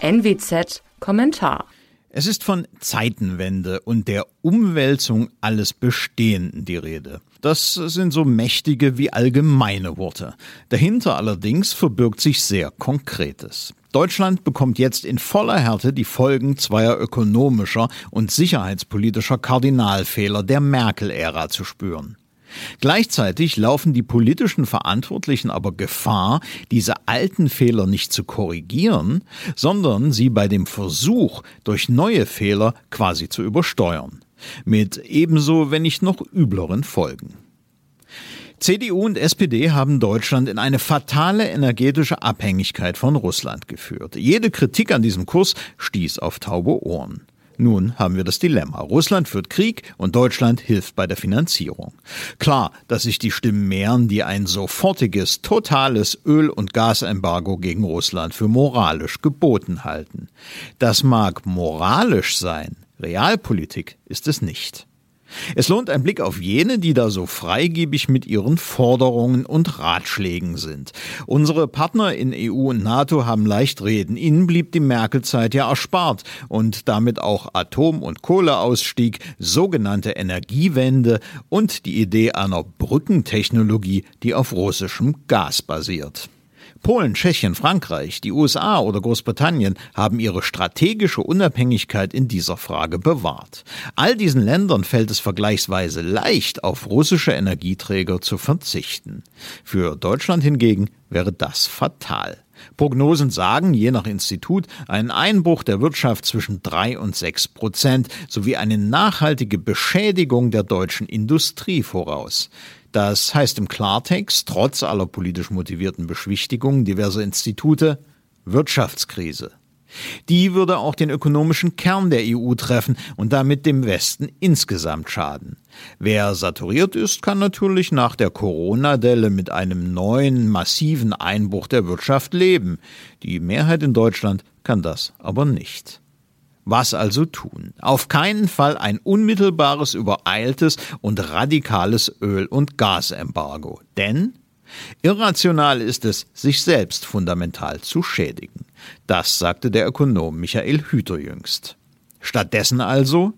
NWZ Kommentar es ist von Zeitenwende und der Umwälzung alles Bestehenden die Rede. Das sind so mächtige wie allgemeine Worte. Dahinter allerdings verbirgt sich sehr Konkretes. Deutschland bekommt jetzt in voller Härte die Folgen zweier ökonomischer und sicherheitspolitischer Kardinalfehler der Merkel-Ära zu spüren. Gleichzeitig laufen die politischen Verantwortlichen aber Gefahr, diese alten Fehler nicht zu korrigieren, sondern sie bei dem Versuch, durch neue Fehler quasi zu übersteuern. Mit ebenso, wenn nicht noch übleren Folgen. CDU und SPD haben Deutschland in eine fatale energetische Abhängigkeit von Russland geführt. Jede Kritik an diesem Kurs stieß auf taube Ohren. Nun haben wir das Dilemma. Russland führt Krieg und Deutschland hilft bei der Finanzierung. Klar, dass sich die Stimmen mehren, die ein sofortiges, totales Öl- und Gasembargo gegen Russland für moralisch geboten halten. Das mag moralisch sein, Realpolitik ist es nicht. Es lohnt ein Blick auf jene, die da so freigebig mit ihren Forderungen und Ratschlägen sind. Unsere Partner in EU und NATO haben leicht reden. Ihnen blieb die Merkel-Zeit ja erspart und damit auch Atom- und Kohleausstieg, sogenannte Energiewende und die Idee einer Brückentechnologie, die auf russischem Gas basiert. Polen, Tschechien, Frankreich, die USA oder Großbritannien haben ihre strategische Unabhängigkeit in dieser Frage bewahrt. All diesen Ländern fällt es vergleichsweise leicht, auf russische Energieträger zu verzichten. Für Deutschland hingegen wäre das fatal. Prognosen sagen, je nach Institut, einen Einbruch der Wirtschaft zwischen drei und sechs Prozent sowie eine nachhaltige Beschädigung der deutschen Industrie voraus. Das heißt im Klartext, trotz aller politisch motivierten Beschwichtigungen diverser Institute, Wirtschaftskrise. Die würde auch den ökonomischen Kern der EU treffen und damit dem Westen insgesamt schaden. Wer saturiert ist, kann natürlich nach der Corona-Delle mit einem neuen massiven Einbruch der Wirtschaft leben. Die Mehrheit in Deutschland kann das aber nicht. Was also tun? Auf keinen Fall ein unmittelbares, übereiltes und radikales Öl- und Gasembargo. Denn irrational ist es, sich selbst fundamental zu schädigen. Das sagte der Ökonom Michael Hüter jüngst. Stattdessen also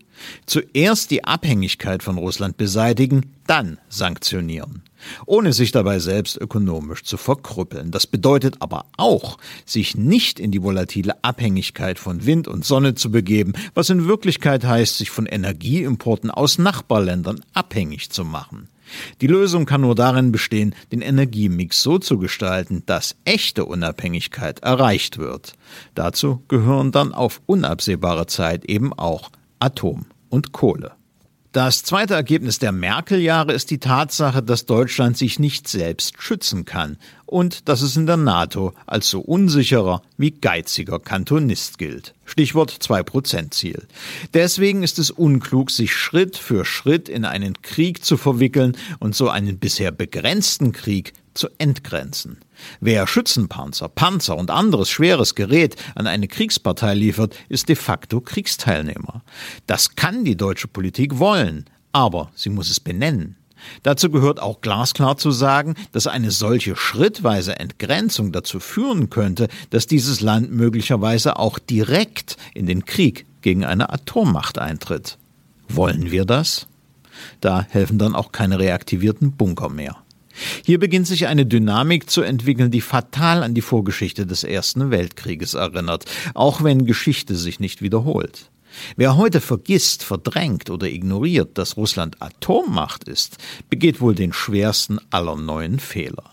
zuerst die Abhängigkeit von Russland beseitigen, dann sanktionieren ohne sich dabei selbst ökonomisch zu verkrüppeln. Das bedeutet aber auch, sich nicht in die volatile Abhängigkeit von Wind und Sonne zu begeben, was in Wirklichkeit heißt, sich von Energieimporten aus Nachbarländern abhängig zu machen. Die Lösung kann nur darin bestehen, den Energiemix so zu gestalten, dass echte Unabhängigkeit erreicht wird. Dazu gehören dann auf unabsehbare Zeit eben auch Atom und Kohle. Das zweite Ergebnis der Merkel-Jahre ist die Tatsache, dass Deutschland sich nicht selbst schützen kann und dass es in der NATO als so unsicherer wie geiziger Kantonist gilt. Stichwort 2%-Ziel. Deswegen ist es unklug, sich Schritt für Schritt in einen Krieg zu verwickeln und so einen bisher begrenzten Krieg zu entgrenzen. Wer Schützenpanzer, Panzer und anderes schweres Gerät an eine Kriegspartei liefert, ist de facto Kriegsteilnehmer. Das kann die deutsche Politik wollen, aber sie muss es benennen. Dazu gehört auch glasklar zu sagen, dass eine solche schrittweise Entgrenzung dazu führen könnte, dass dieses Land möglicherweise auch direkt in den Krieg gegen eine Atommacht eintritt. Wollen wir das? Da helfen dann auch keine reaktivierten Bunker mehr. Hier beginnt sich eine Dynamik zu entwickeln, die fatal an die Vorgeschichte des Ersten Weltkrieges erinnert, auch wenn Geschichte sich nicht wiederholt. Wer heute vergisst, verdrängt oder ignoriert, dass Russland Atommacht ist, begeht wohl den schwersten aller neuen Fehler.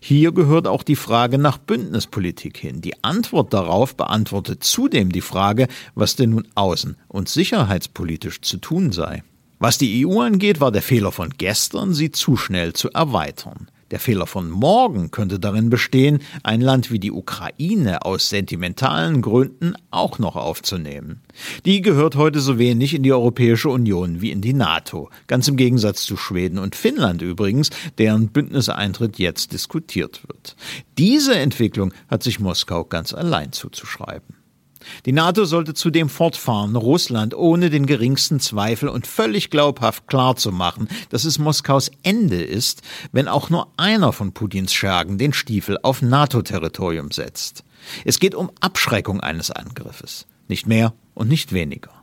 Hier gehört auch die Frage nach Bündnispolitik hin. Die Antwort darauf beantwortet zudem die Frage, was denn nun außen- und sicherheitspolitisch zu tun sei. Was die EU angeht, war der Fehler von gestern, sie zu schnell zu erweitern. Der Fehler von morgen könnte darin bestehen, ein Land wie die Ukraine aus sentimentalen Gründen auch noch aufzunehmen. Die gehört heute so wenig in die Europäische Union wie in die NATO, ganz im Gegensatz zu Schweden und Finnland übrigens, deren Bündniseintritt jetzt diskutiert wird. Diese Entwicklung hat sich Moskau ganz allein zuzuschreiben. Die NATO sollte zudem fortfahren, Russland ohne den geringsten Zweifel und völlig glaubhaft klarzumachen, dass es Moskaus Ende ist, wenn auch nur einer von Putins Schergen den Stiefel auf NATO-Territorium setzt. Es geht um Abschreckung eines Angriffes, nicht mehr und nicht weniger.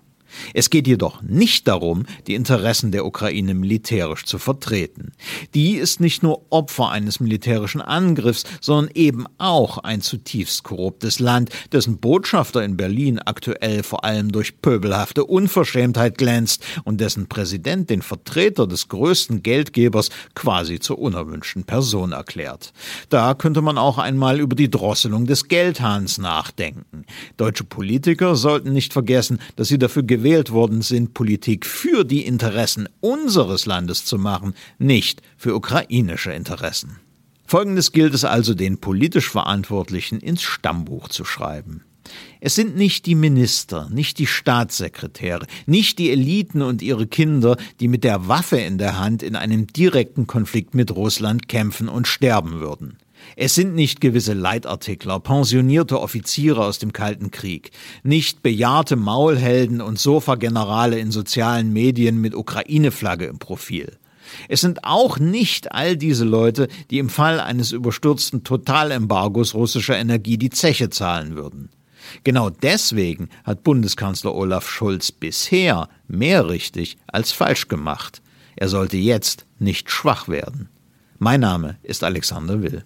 Es geht jedoch nicht darum, die Interessen der Ukraine militärisch zu vertreten. Die ist nicht nur Opfer eines militärischen Angriffs, sondern eben auch ein zutiefst korruptes Land, dessen Botschafter in Berlin aktuell vor allem durch pöbelhafte Unverschämtheit glänzt und dessen Präsident den Vertreter des größten Geldgebers quasi zur unerwünschten Person erklärt. Da könnte man auch einmal über die Drosselung des Geldhahns nachdenken. Deutsche Politiker sollten nicht vergessen, dass sie dafür gewählt worden sind, Politik für die Interessen unseres Landes zu machen, nicht für ukrainische Interessen. Folgendes gilt es also den politisch Verantwortlichen ins Stammbuch zu schreiben. Es sind nicht die Minister, nicht die Staatssekretäre, nicht die Eliten und ihre Kinder, die mit der Waffe in der Hand in einem direkten Konflikt mit Russland kämpfen und sterben würden. Es sind nicht gewisse Leitartikler, pensionierte Offiziere aus dem Kalten Krieg, nicht bejahrte Maulhelden und Sofagenerale in sozialen Medien mit Ukraine-Flagge im Profil. Es sind auch nicht all diese Leute, die im Fall eines überstürzten Totalembargos russischer Energie die Zeche zahlen würden. Genau deswegen hat Bundeskanzler Olaf Scholz bisher mehr richtig als falsch gemacht. Er sollte jetzt nicht schwach werden. Mein Name ist Alexander Will.